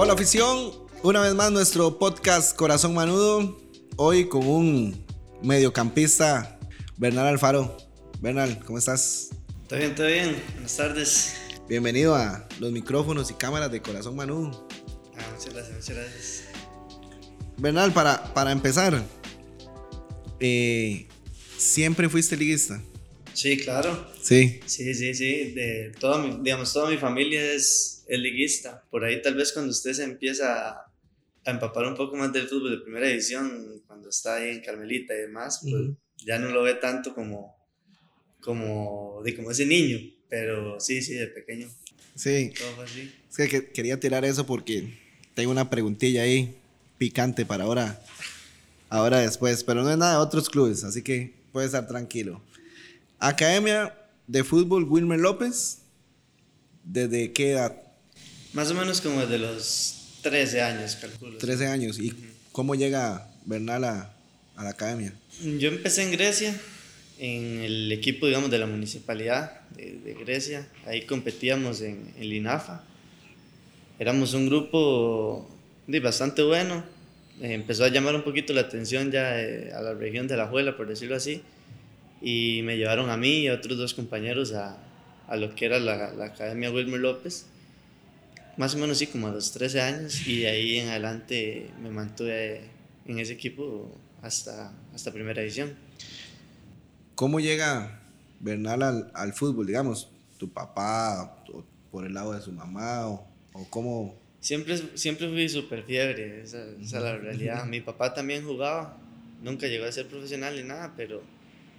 Hola afición, una vez más nuestro podcast Corazón Manudo, hoy con un mediocampista, Bernal Alfaro. Bernal, ¿cómo estás? Todo bien, todo bien. Buenas tardes. Bienvenido a los micrófonos y cámaras de Corazón Manudo. Ah, muchas gracias, muchas gracias. Bernal, para, para empezar, eh, ¿siempre fuiste liguista? Sí, claro. Sí. Sí, sí, sí. De toda mi, digamos, toda mi familia es, es liguista. Por ahí tal vez cuando usted se empieza a, a empapar un poco más del fútbol de primera división, cuando está ahí en Carmelita y demás, pues ya no lo ve tanto como, como, de como ese niño. Pero sí, sí, de pequeño. Sí, Todo fue así. es que, que- quería tirar eso porque tengo una preguntilla ahí picante para ahora, ahora después, pero no es nada de otros clubes, así que puede estar tranquilo. Academia de Fútbol Wilmer López, ¿desde qué edad? Más o menos como desde los 13 años, calculo. 13 años. ¿Y cómo llega Bernal a, a la academia? Yo empecé en Grecia, en el equipo, digamos, de la municipalidad de, de Grecia. Ahí competíamos en el INAFA. Éramos un grupo de, bastante bueno. Eh, empezó a llamar un poquito la atención ya eh, a la región de La Juela, por decirlo así. Y me llevaron a mí y a otros dos compañeros a, a lo que era la, la Academia Wilmer López. Más o menos sí, como a los 13 años. Y de ahí en adelante me mantuve en ese equipo hasta, hasta primera división. ¿Cómo llega Bernal al, al fútbol? Digamos, tu papá, o por el lado de su mamá, o, o cómo... Siempre, siempre fui súper fiebre, esa, esa es la realidad. Mi papá también jugaba, nunca llegó a ser profesional ni nada, pero,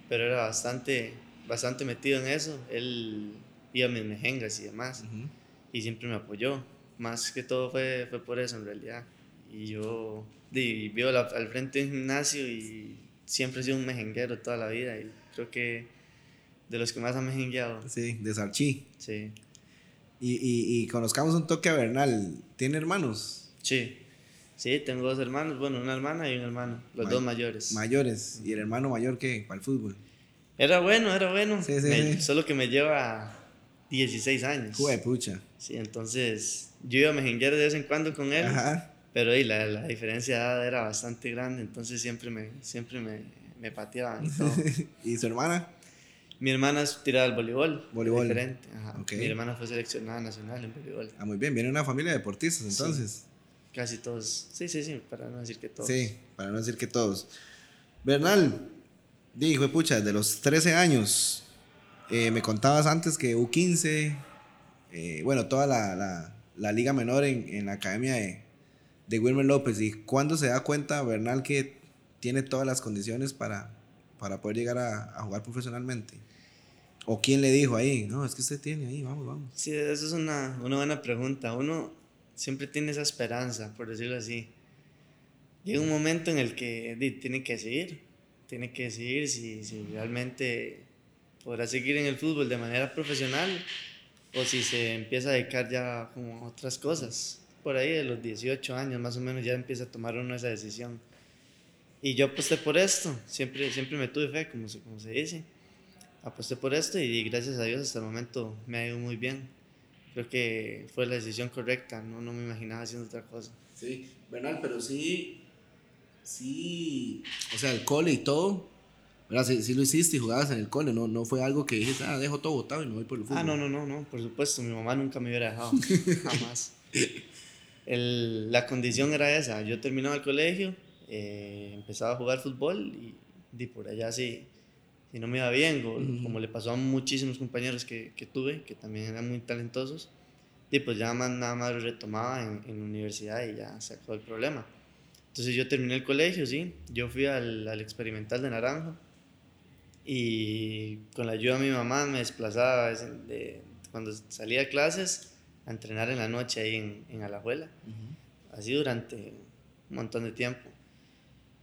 pero era bastante, bastante metido en eso. Él iba a mis mejengas y demás, Ujú. y siempre me apoyó. Más que todo fue, fue por eso en realidad. Y yo di, vivo la- al frente de un gimnasio y siempre he sido un mejenguero toda la vida, y creo que de los que más han mejengueado. Sí, de Sarchi. Sí, Y, y, y conozcamos un toque a Bernal. ¿Tiene hermanos? sí. Sí, tengo dos hermanos, bueno, una hermana y un hermano, los May- dos mayores. Mayores. ¿Y el hermano mayor qué? Para el fútbol. Era bueno, era bueno. Sí, sí, Me- sí. Solo que me lleva 16 años. Jue pucha. Sí, entonces yo iba a mejenguear de vez en cuando con él, Ajá. pero ahí la, la diferencia de edad era bastante grande, entonces siempre me, siempre me, me pateaban y todo. ¿Y su hermana? Mi hermana es tirada al voleibol. Voleibol. Diferente. ajá. Ok. Mi hermana fue seleccionada nacional en voleibol. Ah, muy bien. Viene una familia de deportistas, entonces. Casi todos. Sí, sí, sí, para no decir que todos. Sí, para no decir que todos. Bernal, dijo, pucha, desde los 13 años, eh, me contabas antes que U15, eh, bueno, toda la, la- la liga menor en, en la academia de, de Wilmer López. ¿Y cuándo se da cuenta Bernal que tiene todas las condiciones para, para poder llegar a, a jugar profesionalmente? ¿O quién le dijo ahí? No, es que usted tiene ahí, vamos, vamos. Sí, eso es una, una buena pregunta. Uno siempre tiene esa esperanza, por decirlo así. Llega un momento en el que tiene que seguir, tiene que decidir si, si realmente podrá seguir en el fútbol de manera profesional o si se empieza a dedicar ya como a otras cosas. Por ahí de los 18 años más o menos ya empieza a tomar uno esa decisión. Y yo aposté por esto, siempre, siempre me tuve fe, como se, como se dice. Aposté por esto y gracias a Dios hasta el momento me ha ido muy bien. Creo que fue la decisión correcta, no, no me imaginaba haciendo otra cosa. Sí, Bernal, pero sí, sí, o sea, el cole y todo, ¿verdad? Sí, sí lo hiciste y jugabas en el cole, no, no fue algo que dijiste, ah, dejo todo botado y me voy por el fútbol. Ah, no, no, no, no, por supuesto, mi mamá nunca me hubiera dejado, jamás. El- la condición era esa, yo terminaba el colegio, eh, empezaba a jugar fútbol y, y por allá sí, si no me iba bien, o Ujú. como le pasó a muchísimos compañeros que, que tuve, que también eran muy talentosos, y pues ya más, nada más retomaba en, en la universidad y ya se acabó el problema. Entonces yo terminé el colegio, sí, yo fui al, al experimental de Naranjo y con la ayuda de mi mamá me desplazaba a de, cuando salía de clases a entrenar en la noche ahí en, en Alajuela, Ujú. así durante un montón de tiempo.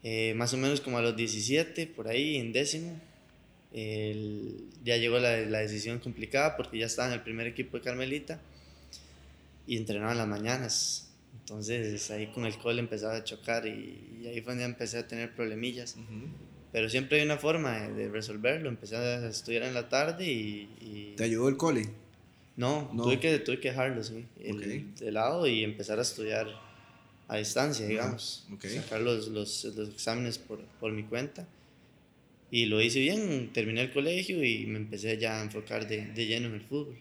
Eh, más o menos como a los 17, por ahí, en décimo, el- ya llegó la, la decisión complicada porque ya estaba en el primer equipo de Carmelita y entrenaba en las mañanas. Entonces ahí con el cole empezaba a chocar y, y ahí fue donde empecé a tener problemillas. Ujú. Pero siempre hay una forma de, de resolverlo. Empecé a estudiar en la tarde y, y ¿Te ayudó el cole? No, Tuve, que, tuve que dejarlo, sí, el, de lado y empezar a estudiar a distancia, digamos. Sacar los, los, los exámenes por, por, mi cuenta. Y lo hice bien, terminé el colegio y me empecé ya a enfocar de, de lleno en el fútbol.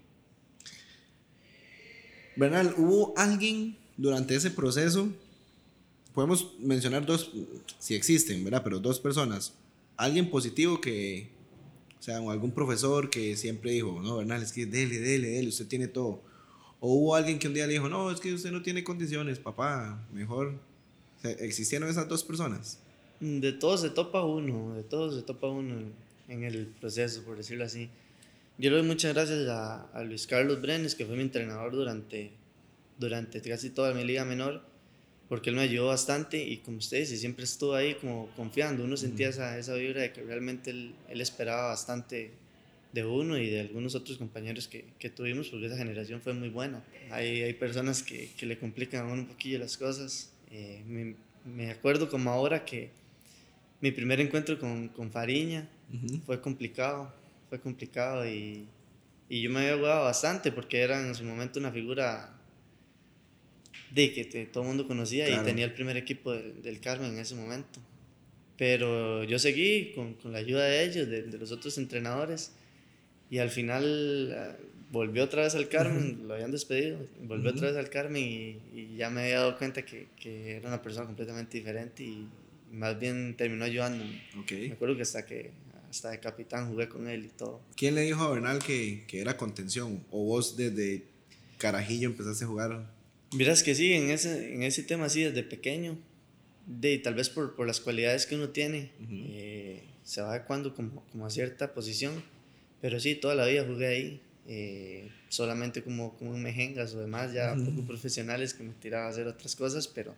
Bernal, ¿hubo alguien durante ese proceso? Podemos mencionar dos, si existen, ¿verdad? Pero dos personas. Alguien positivo que, o sea, algún profesor que siempre dijo, no, Bernal, es que dele, dele, dele, usted tiene todo. O hubo alguien que un día le dijo, no, es que usted no tiene condiciones, papá, mejor. ¿Existieron esas dos personas? De todos se topa uno, de todos se topa uno en el proceso, por decirlo así. Yo le doy muchas gracias a, a, Luis Carlos Brenes, que fue mi entrenador durante, durante casi toda mi liga menor, porque él me ayudó bastante y como ustedes, y siempre estuvo ahí como confiando. Uno sentía esa, esa vibra de que realmente él, él, esperaba bastante de uno y de algunos otros compañeros que, que tuvimos, porque esa generación fue muy buena. Hay, hay personas que, que, le complican a uno un poquillo las cosas. Eh, me, me, acuerdo como ahora que mi primer encuentro con, con Fariña fue complicado fue complicado y, y yo me había jugado bastante porque era en su momento una figura de que todo el mundo conocía y tenía el primer equipo del, del, Carmen en ese momento. Pero yo seguí con, con la ayuda de ellos, de, de, los otros entrenadores, y al final ah, volvió otra vez al Carmen, lo habían despedido, volvió otra vez al Carmen y, y, ya me había dado cuenta que, que, era una persona completamente diferente y más bien terminó ayudándome. Okay. Me acuerdo que hasta que hasta de capitán jugué con él y todo. ¿Quién le dijo a Bernal que, que era contención? ¿O vos desde carajillo empezaste a jugar? Miras que sí, en ese, en ese tema sí, desde pequeño. De, tal vez por, por las cualidades que uno tiene, eh, se va adecuando como, como a cierta posición. Pero sí, toda la vida jugué ahí. Eh, solamente como, como mejengas o demás, ya poco profesionales que me tiraba a hacer otras cosas, pero,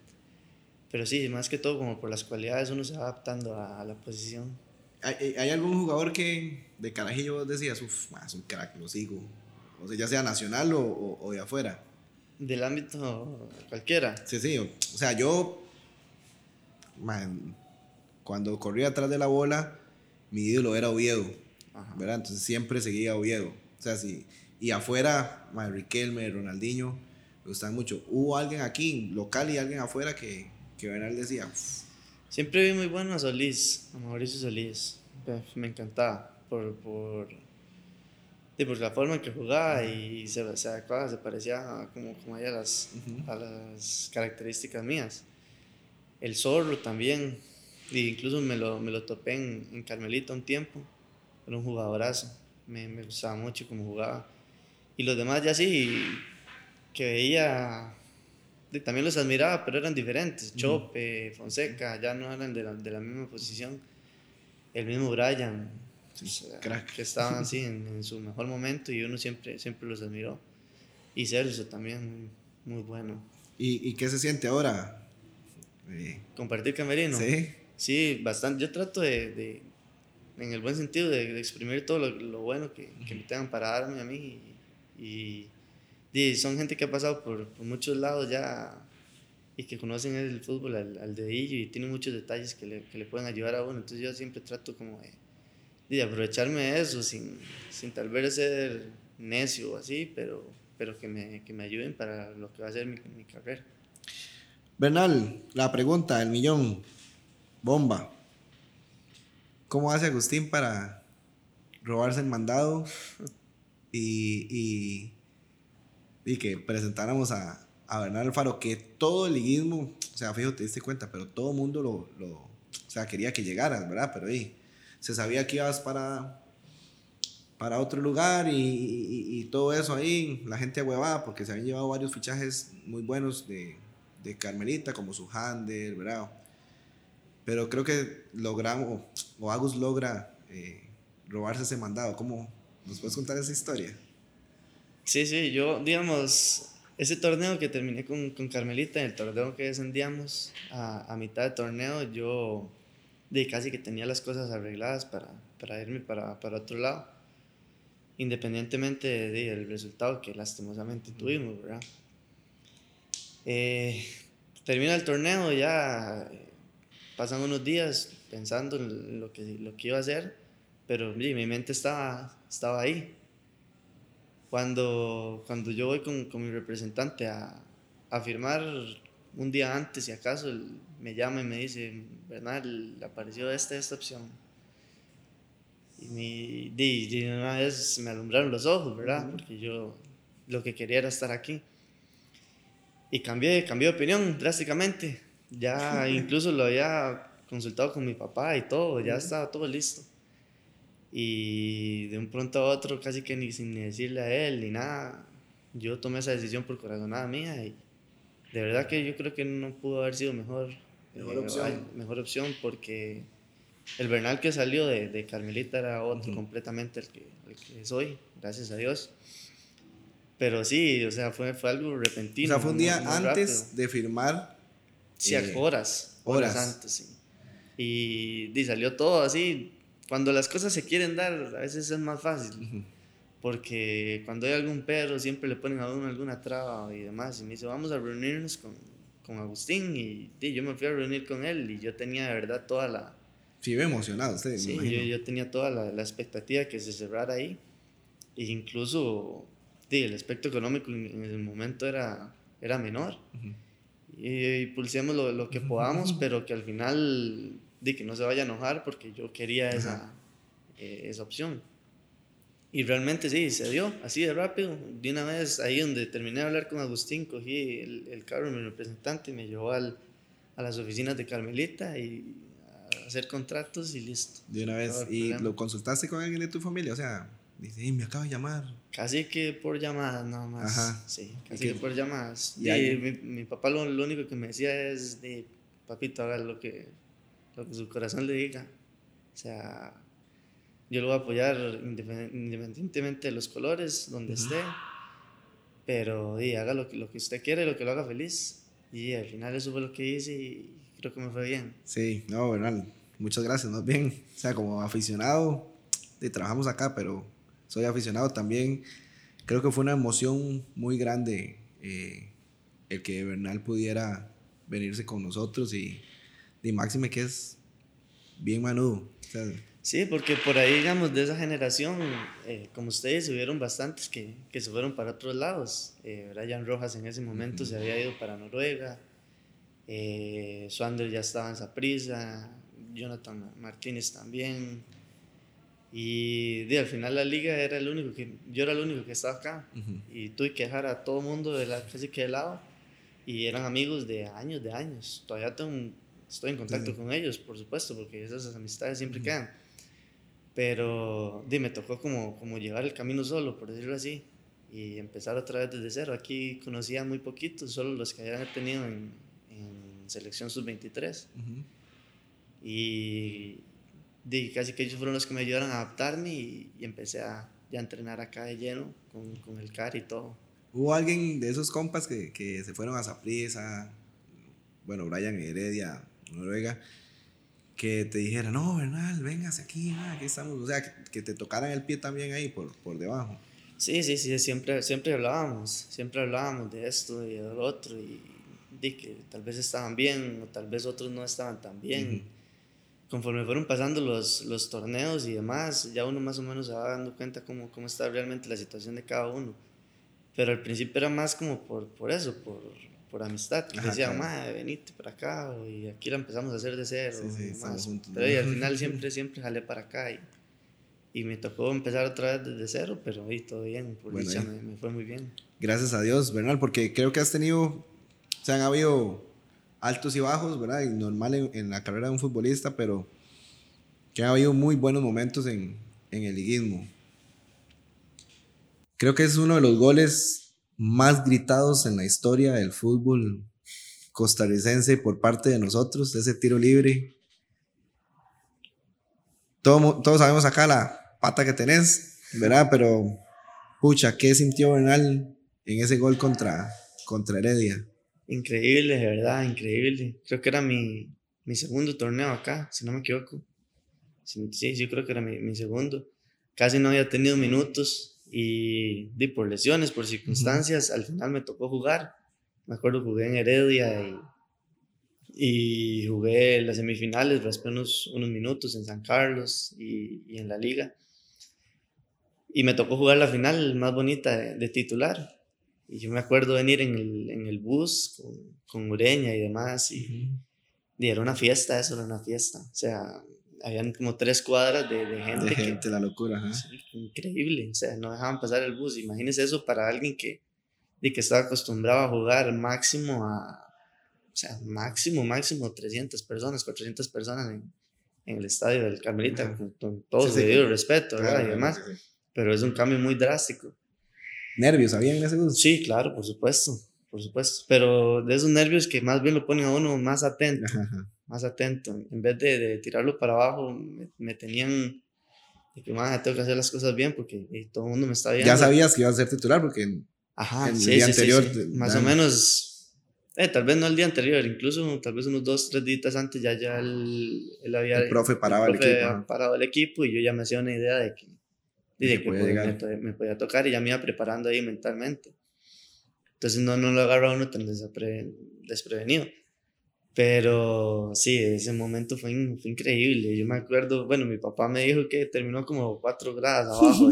pero sí, más que todo como por las cualidades uno se va adaptando a, a la posición. ¿Hay, ¿Hay, algún jugador que de carajillo decías, uff, es un crack, lo sigo? O sea, ya sea nacional o, o, de afuera. Del ámbito cualquiera. Sí, sí. O, sea, yo, man, cuando corría atrás de la bola, mi ídolo era Oviedo. ¿verdad? Entonces siempre seguía Oviedo. O sea, sí. Y afuera, man, Riquelme, Ronaldinho, me gustan mucho. Hubo alguien aquí, local y alguien afuera que, que Bernal decía, Siempre vi muy bueno a Solís, a Mauricio Solís. Me encantaba por, por, por la forma en que jugaba y se, se adecuaba, se parecía como, como a, las, a las características mías. El Zorro también, e incluso me lo, me lo topé en, en Carmelita un tiempo. Era un jugadorazo, me, me gustaba mucho cómo jugaba. Y los demás ya sí, que veía también los admiraba, pero eran diferentes. Chope, Fonseca, ya no eran de la, de la misma posición. El mismo Brian, que estaban así en, en, su mejor momento y uno siempre, siempre los admiró. Y Celso también, muy, bueno. ¿Y, ¿Y, qué se siente ahora? Eh, Compartir camerino. Sí. Sí, bastante. Yo trato de, de en el buen sentido, de, de exprimir todo lo, lo bueno que, que, me tengan para darme a mí y, y y son gente que ha pasado por, por, muchos lados ya y que conocen el fútbol al, al dedillo y tienen muchos detalles que le, que le, pueden ayudar a uno. Entonces yo siempre trato como de, de aprovecharme de eso sin, sin, tal vez ser necio o así, pero, pero que, me, que me ayuden para lo que va a ser mi, mi carrera. Bernal, la pregunta, el millón, bomba. ¿Cómo hace Agustín para robarse el mandado y, y y que presentáramos a, a Bernal Alfaro, que todo el liguismo, o sea, fíjate, te diste cuenta, pero todo el mundo lo, lo, o sea, quería que llegaras, ¿verdad? Pero ahí se sabía que ibas para, para otro lugar y, y, y todo eso ahí, la gente huevada, porque se habían llevado varios fichajes muy buenos de, de Carmelita, como su Hander, ¿verdad? Pero creo que logramos, o Agus logra eh, robarse ese mandado. ¿Cómo nos puedes contar esa historia? Sí, sí, yo, digamos, ese torneo que terminé con, con Carmelita, el torneo que descendíamos a, a mitad de torneo, yo de casi que tenía las cosas arregladas para, para irme para, para otro lado, independientemente del de, resultado que lastimosamente tuvimos, ¿verdad? Eh, termina el torneo, ya pasan unos días pensando en lo que, lo que iba a hacer, pero mi mente estaba, estaba ahí Cuando, cuando yo voy con, con mi representante a, a, firmar un día antes, si acaso, me llama y me dice, Bernal, apareció esta, esta opción. Y, mi, y una vez me alumbraron los ojos, ¿verdad? Porque yo lo que quería era estar aquí. Y cambié, cambié de opinión drásticamente. Ya incluso lo había consultado con mi papá y todo, ya estaba todo listo. Y de un pronto a otro, casi que ni sin decirle a él ni nada, yo tomé esa decisión por corazonada mía y de verdad que yo creo que no pudo haber sido mejor. Mejor eh, opción. Mejor opción porque el Bernal que salió de, de Carmelita era otro completamente el que, el que soy, gracias a Dios. Pero sí, o sea, fue, fue algo repentino. O sea, fue un día antes de firmar. Sí, eh, horas, horas. antes, sí. Y, y, salió todo así. Cuando las cosas se quieren dar, a veces es más fácil. Porque cuando hay algún perro, siempre le ponen a uno alguna traba y demás. Y me dice, vamos a reunirnos con, con Agustín. Y, y, yo me fui a reunir con él y yo tenía de verdad toda la... Sí, emocionado usted. Sí, yo, yo, tenía toda la, la expectativa que se cerrara ahí. E incluso sí, el aspecto económico en, el momento era, era menor. Y, pulsemos lo, lo, que podamos, pero que al final, di que no se vaya a enojar porque yo quería esa, eh, esa opción. Y realmente sí, se dio así de rápido. De una vez, ahí donde terminé de hablar con Agustín, cogí el, el carro de mi representante y me llevó al, a las oficinas de Carmelita y a hacer contratos y listo. De una vez. ¿Y lo consultaste con alguien de tu familia? O sea, Dice, me acaba de llamar. Casi que por llamadas nada más. Ajá. Sí, casi que por llamadas. Y, mi, mi, papá lo, lo, único que me decía es, de, papito, haga lo que, lo que su corazón le diga. O sea, yo lo voy a apoyar independientemente de los colores, donde esté. Pero y, haga lo que, lo que usted quiere, lo que lo haga feliz. Y al final eso fue lo que hice y creo que me fue bien. Sí, no, Bernal, muchas gracias, más bien. O sea, como aficionado, y trabajamos acá, pero soy aficionado también. Creo que fue una emoción muy grande eh, el que Bernal pudiera venirse con nosotros y, y Máxime que es bien manudo. sí, porque por ahí, digamos, de esa generación, eh, como ustedes, hubieron bastantes que, que, se fueron para otros lados. Eh, Brian Rojas en ese momento se había ido para Noruega, eh, Swander ya estaba en Saprissa, Jonathan Martínez también. Y al final la liga era el único que, yo era el único que estaba acá. Y tuve que dejar a todo mundo de la, casi que de lado. Y eran amigos de años, de años. Todavía tengo, estoy en contacto con ellos, por supuesto, porque esas amistades siempre quedan. Pero di, me tocó como, como llevar el camino solo, por decirlo así. Y empezar otra vez desde cero. Aquí conocía muy poquitos, solo los que habían tenido en, en selección sub-23. Y de, casi que ellos fueron los que me ayudaron a adaptarme y, empecé a ya entrenar acá de lleno con, con, el CAR y todo. ¿Hubo alguien de esos compas que, que se fueron a Zaprisa, bueno, Brian Heredia, Noruega, que te dijera, no, Bernal, véngase aquí, aquí estamos, o sea, que, te tocaran el pie también ahí por, por debajo? Sí, sí, sí, siempre, siempre hablábamos, siempre hablábamos de esto y de lo otro y de que tal vez estaban bien o tal vez otros no estaban tan bien conforme fueron pasando los, los torneos y demás, ya uno más o menos se va dando cuenta cómo, cómo está realmente la situación de cada uno. Pero al principio era más como por, por eso, por, por amistad. Ajá, decía, claro. venite para acá, y aquí la empezamos a hacer de cero. Sí, sí, pero al final siempre, siempre jalé para acá. Y, y, me tocó empezar otra vez desde cero, pero ahí todo bien, por bueno, dicha, me, me, fue muy bien. Gracias a Dios, Bernal, porque creo que has tenido, o sea, han habido altos y bajos, ¿verdad? Y normal en, en, la carrera de un futbolista, pero que ha habido muy buenos momentos en, en el liguismo. Creo que es uno de los goles más gritados en la historia del fútbol costarricense por parte de nosotros, ese tiro libre. Todo, todos sabemos acá la pata que tenés, ¿verdad? Pero, pucha, ¿qué sintió Bernal en ese gol contra, contra Heredia? Increíble, de verdad, increíble. Creo que era mi, mi segundo torneo acá, si no me equivoco. Sí, yo creo que era mi, mi segundo. Casi no había tenido minutos y, di por lesiones, por circunstancias, al final me tocó jugar. Me acuerdo, jugué en Heredia y, y jugué las semifinales, raspé unos, unos minutos en San Carlos y, y en la liga. y me tocó jugar la final más bonita de, titular. Y yo me acuerdo venir en el, en el bus con, con, Ureña y demás. Y, y, era una fiesta, eso era una fiesta. O sea, habían como tres cuadras de, de gente. De gente, la locura. increíble. O sea, no dejaban pasar el bus. Imagínese eso para alguien que, y que estaba acostumbrado a jugar máximo a. O sea, máximo, máximo 300 personas, 400 personas en, en el estadio del Carmelita, con, todo su debido respeto, ¿verdad? y demás. Pero es un cambio muy drástico. ¿Nervios habían en ese bus? Sí, claro, por supuesto, por supuesto. Pero de esos nervios que más bien lo ponen a uno más atento, más atento. En vez de, de tirarlo para abajo, me, tenían de que, más tengo que hacer las cosas bien porque todo el mundo me está viendo. Ya sabías que ibas a ser titular porque Ajá, en el día anterior... más o menos eh, tal vez no el día anterior, incluso tal vez unos dos, tres días antes ya, ya él, él había... El profe paraba el, equipo. parado el equipo y yo ya me hacía una idea de que, de que me, me, podía tocar y ya me iba preparando ahí mentalmente. Entonces no, no lo agarra uno tan desprevenido. Pero sí, ese momento fue, fue, increíble. Yo me acuerdo, bueno, mi papá me dijo que terminó como cuatro grados abajo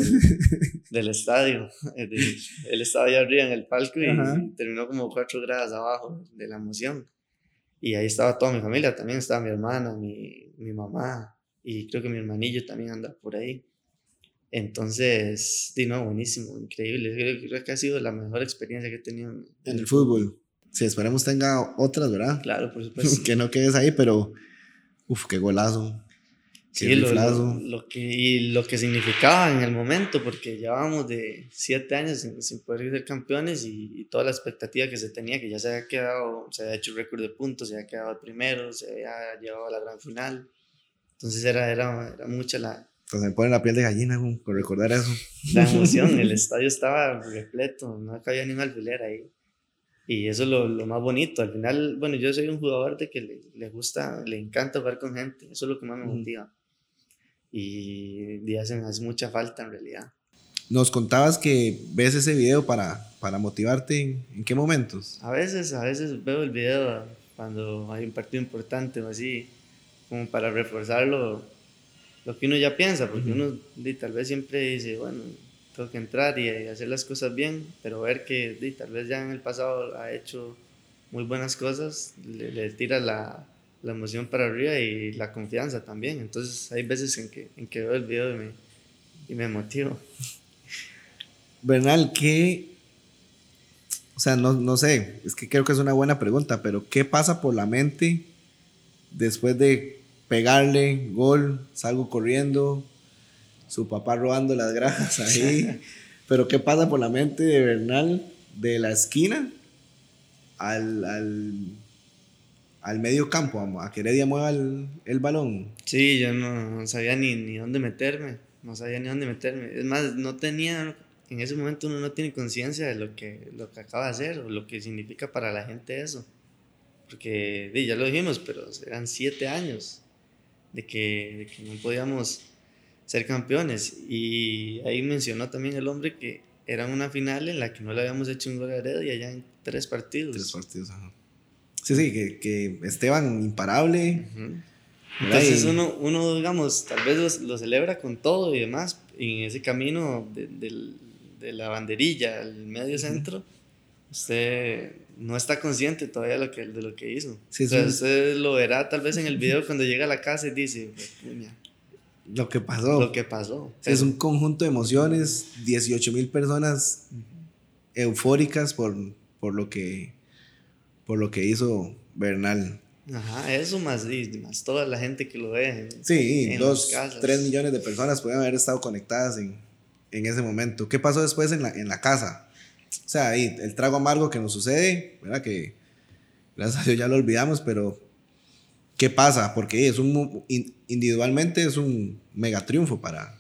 del, estadio. Él estaba allá arriba en el palco y terminó como cuatro grados abajo de la emoción. Y ahí estaba toda mi familia, también estaba mi hermana, mi, mi mamá y creo que mi hermanillo también anda por ahí. Entonces, sí, no, buenísimo, increíble. Creo, que ha sido la mejor experiencia que he tenido en, el fútbol. Si esperemos tenga otras, ¿verdad? Claro, por supuesto. que no quedes ahí, pero uf, qué golazo. Qué sí, lo, que, y lo que significaba en el momento, porque llevábamos de siete años sin, poder ser campeones y, toda la expectativa que se tenía, que ya se había quedado, se había hecho récord de puntos, se había quedado primero, se había llevado a la gran final. Entonces era, era, era mucha la... Entonces me pone la piel de gallina con recordar eso. La emoción, el estadio estaba repleto, no cabía ni un alfiler ahí. Y eso es lo, lo, más bonito. Al final, bueno, yo soy un jugador de que le, le, gusta, le encanta jugar con gente. Eso es lo que más me motiva. Y, y hace, hace mucha falta en realidad. Nos contabas que ves ese video para, para motivarte. ¿En, qué momentos? A veces, a veces veo el video cuando hay un partido importante o así, como para reforzar lo, lo que uno ya piensa, porque uno tal vez siempre dice, bueno, tengo que entrar y, hacer las cosas bien, pero ver que tal vez ya en el pasado ha hecho muy buenas cosas, le, tira la, la, emoción para arriba y la confianza también. Entonces hay veces en que, en que veo el video y me, y me motivo. Bernal, ¿qué? O sea, no, no sé, es que creo que es una buena pregunta, pero ¿qué pasa por la mente después de pegarle gol, salgo corriendo, su papá robando las grajas ahí. Pero ¿qué pasa por la mente de Bernal de la esquina al, al, al medio campo, a que Heredia mueva el, el, balón? Sí, yo no, sabía ni, ni dónde meterme, no sabía ni dónde meterme. Es más, no tenía, en ese momento uno no tiene conciencia de lo que, lo que acaba de hacer o lo que significa para la gente eso. Porque ya lo dijimos, pero eran siete años de que, de que no podíamos ser campeones. Y ahí mencionó también el hombre que era una final en la que no le habíamos hecho un gol a Heredia ya en tres partidos. Tres partidos, ajá. Sí, sí, que, que Esteban imparable. Entonces uno, uno, digamos, tal vez lo, celebra con todo y demás, y en ese camino de, de, la banderilla al medio centro, usted no está consciente todavía de lo que, de lo que hizo. Sí, usted lo verá tal vez en el video cuando llega a la casa y dice, lo que pasó. Lo que pasó. Es un conjunto de emociones, 18 mil personas eufóricas por, por, lo que, por lo que hizo Bernal. Ajá, eso más, más toda la gente que lo ve. sí, dos, tres millones de personas pueden haber estado conectadas en, en ese momento. ¿Qué pasó después en la, en la casa? O sea, ahí el trago amargo que nos sucede, ¿verdad? Que gracias a Dios ya lo olvidamos, pero ¿qué pasa? Porque es un, individualmente es un mega triunfo para...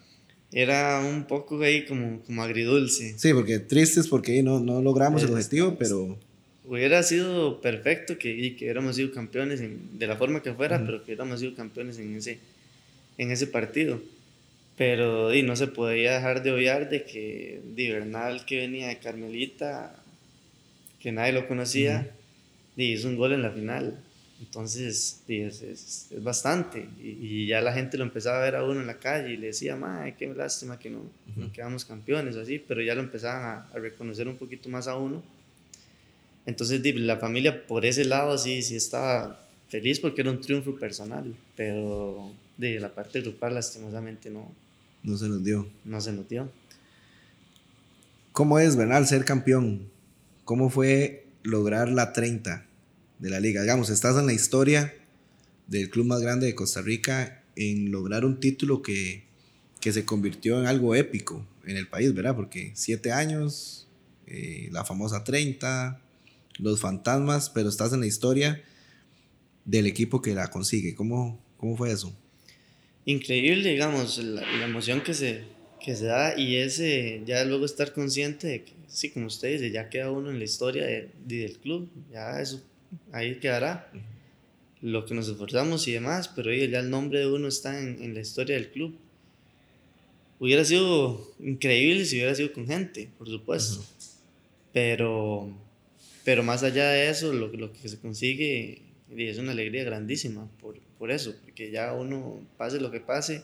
Era un poco ahí como, como agridulce. Sí, porque tristes porque no, no logramos el objetivo, pero... Hubiera sido perfecto que, que hubiéramos sido campeones de la forma que fuera, pero que hubiéramos sido campeones en ese, en ese partido. Pero y no se podía dejar de obviar de que Divernal, que venía de Carmelita, que nadie lo conocía, y hizo un gol en la final. Entonces, es, es, es bastante. Y, ya la gente lo empezaba a ver a uno en la calle y le decía, madre, qué lástima que no, no quedamos campeones, así, pero ya lo empezaban a, a, reconocer un poquito más a uno. Entonces, la familia por ese lado sí, sí estaba feliz porque era un triunfo personal, pero de la parte grupal lastimosamente no. No se nos dio. No se nos dio. ¿Cómo es, Bernal, ser campeón? ¿Cómo fue lograr la 30 de la liga? Digamos, estás en la historia del club más grande de Costa Rica en lograr un título que, que se convirtió en algo épico en el país, ¿verdad? Porque siete años, eh, la famosa 30, los fantasmas, pero estás en la historia del equipo que la consigue. ¿Cómo, cómo fue eso? Increíble, digamos, la, emoción que se, que se da y ese, ya luego estar consciente de que, sí, como usted dice, ya queda uno en la historia de, del club, ya eso ahí quedará. Lo que nos esforzamos y demás, pero ya el nombre de uno está en, en la historia del club. Hubiera sido increíble si hubiera sido con gente, por supuesto, pero, pero más allá de eso, lo, lo que se consigue es una alegría grandísima por, por eso, porque ya uno, pase lo que pase,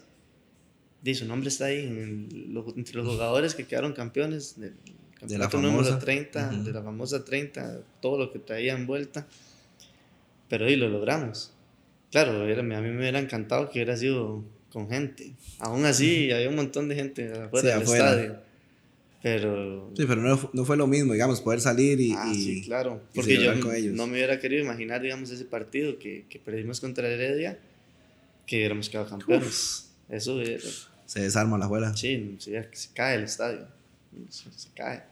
y su nombre está ahí entre los jugadores que quedaron campeones campeonato de la número 30, de la famosa 30, todo lo que traía en vuelta. Pero ahí lo logramos. Claro, a mí me hubiera encantado que hubiera sido con gente. Aún así, había un montón de gente afuera del estadio. Pero... Sí, pero no, no, fue lo mismo, digamos, poder salir y... Ah, sí, claro. Porque yo no me hubiera querido imaginar, digamos, ese partido que, que perdimos contra Heredia, que hubiéramos quedado campeones. Eso era, se desarma la abuela. Sí, se, cae el estadio. Se, cae.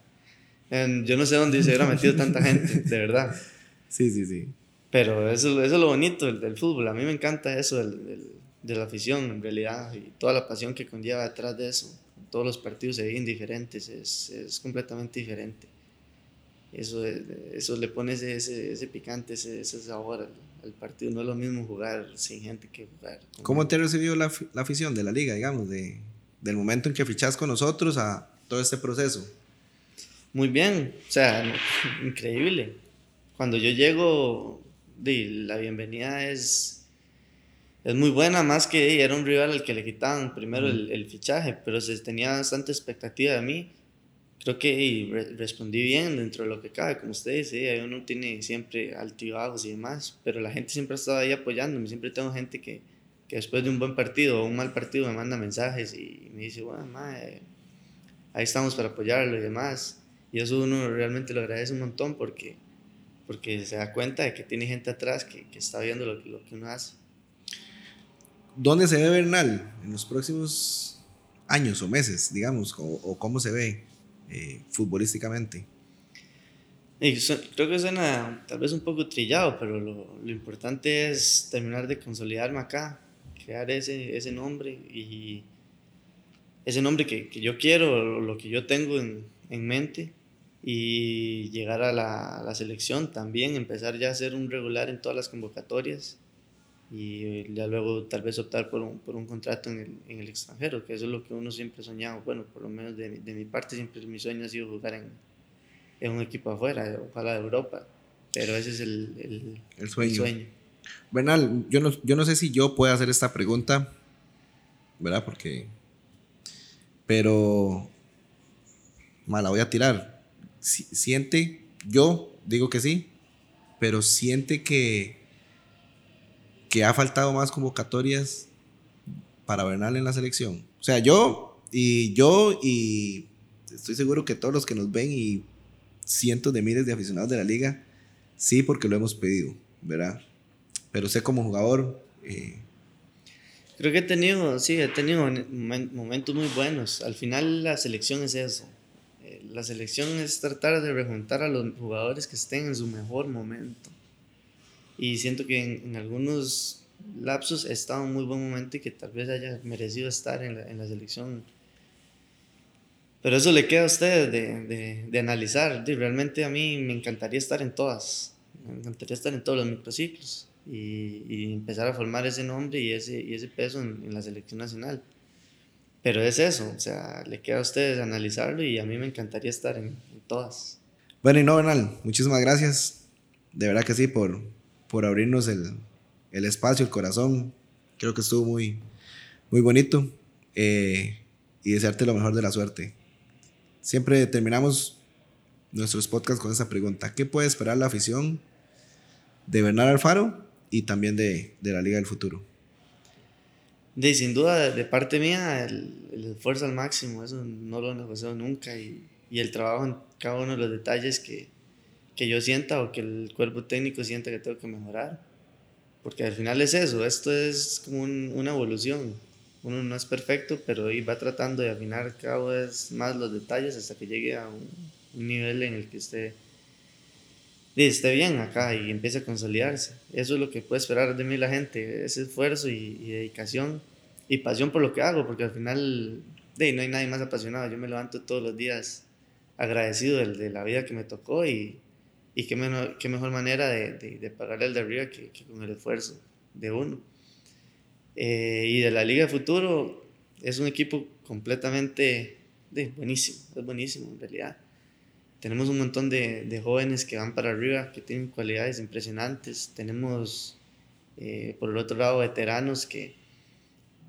yo no sé dónde se hubiera metido tanta gente, de verdad. Sí, sí, sí. Pero eso, eso es lo bonito del, del, fútbol. A mí me encanta eso del, del, de la afición, en realidad, y toda la pasión que conlleva detrás de eso. Todos los partidos se viven diferentes, es, es completamente diferente. Eso, eso le pone ese, ese, ese picante, ese, ese sabor el partido. No es lo mismo jugar sin gente que jugar. ¿Cómo te ha recibido la, la, afición de la liga, digamos, de, del momento en que fichas con nosotros a todo este proceso? Muy bien, o sea, increíble. Cuando yo llego, la bienvenida es, es muy buena, más que era un rival al que le quitaban primero el, el, fichaje, pero se tenía bastante expectativa de mí creo que respondí bien dentro de lo que cabe, como usted dice, uno tiene siempre altibajos y demás, pero la gente siempre ha estado ahí apoyándome, siempre tengo gente que, que después de un buen partido o un mal partido me manda mensajes y me dice, bueno, madre, ahí estamos para apoyarlo y demás, y eso uno realmente lo agradece un montón porque, porque se da cuenta de que tiene gente atrás que, que está viendo lo, lo que uno hace. ¿Dónde se ve Bernal en los próximos años o meses, digamos, o, o cómo se ve? eh, futbolísticamente. creo que suena tal vez un poco trillado, pero lo, lo, importante es terminar de consolidarme acá, crear ese, ese nombre y ese nombre que, que yo quiero, lo que yo tengo en, en mente y llegar a la, a la, selección también, empezar ya a ser un regular en todas las convocatorias y ya luego tal vez optar por un, por un contrato en el, en el, extranjero, que eso es lo que uno siempre ha soñado. Bueno, por lo menos de, de mi parte, siempre mi sueño ha sido jugar en, en un equipo afuera, ojalá de Europa, pero ese es el, el, el sueño. sueño. Bernal, yo no, yo no sé si yo puedo hacer esta pregunta, ¿verdad? Porque. Pero. Me la voy a tirar. Siente, yo digo que sí, pero siente que que ha faltado más convocatorias para Bernal en la selección. O sea, yo y yo y estoy seguro que todos los que nos ven y cientos de miles de aficionados de la liga, sí, porque lo hemos pedido, ¿verdad? Pero sé como jugador... Eh, Creo que he tenido, sí, he tenido momentos muy buenos. Al final la selección es eso. Eh, la selección es tratar de rejuntar a los jugadores que estén en su mejor momento y siento que en, en, algunos lapsos he estado en muy buen momento y que tal vez haya merecido estar en la, en la selección. Pero eso le queda a usted de, de, de analizar. realmente a mí me encantaría estar en todas. Me encantaría estar en todos los microciclos y, y empezar a formar ese nombre y ese, y ese peso en, en, la selección nacional. Pero es eso, o sea, le queda a ustedes analizarlo y a mí me encantaría estar en, en todas. Bueno, y no, Bernal, muchísimas gracias. De verdad que sí, por, por abrirnos el, el espacio, el corazón. Creo que estuvo muy, muy bonito. Eh, y desearte lo mejor de la suerte. Siempre terminamos nuestros podcasts con esa pregunta. ¿Qué puede esperar la afición de Bernal Alfaro y también de, de la Liga del Futuro? De, sin duda, de parte mía, el, el, esfuerzo al máximo, eso no lo he negociado nunca y, y, el trabajo en cada uno de los detalles que, que yo sienta o que el cuerpo técnico sienta que tengo que mejorar. Porque al final es eso, esto es como un, una evolución. Uno no es perfecto, pero va tratando de afinar cada vez más los detalles hasta que llegue a un, un nivel en el que esté, esté bien acá y empiece a consolidarse. Eso es lo que puede esperar de mí la gente, ese esfuerzo y, dedicación y pasión por lo que hago, porque al final de, no hay nadie más apasionado. Yo me levanto todos los días agradecido de, de la vida que me tocó y, qué, mejor manera de, de, de pagarle de arriba que, que, con el esfuerzo de uno. Eh, y de la Liga de Futuro es un equipo completamente de, buenísimo, es buenísimo en realidad. Tenemos un montón de, de, jóvenes que van para arriba, que tienen cualidades impresionantes. Tenemos, eh, por el otro lado, veteranos que,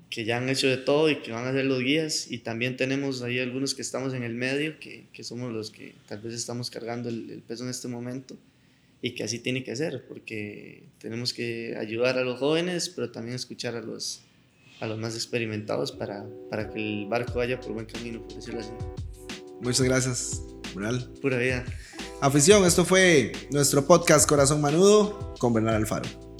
que ya han hecho de todo y que van a ser los guías. Y también tenemos ahí algunos que estamos en el medio, que, que somos los que tal vez estamos cargando el, el, peso en este momento. Y que así tiene que ser, porque tenemos que ayudar a los jóvenes, pero también escuchar a los, a los más experimentados para, para que el barco vaya por buen camino, por decirlo así. Muchas gracias, Pura vida. Afición, esto fue nuestro podcast Corazón Manudo con Bernal Alfaro.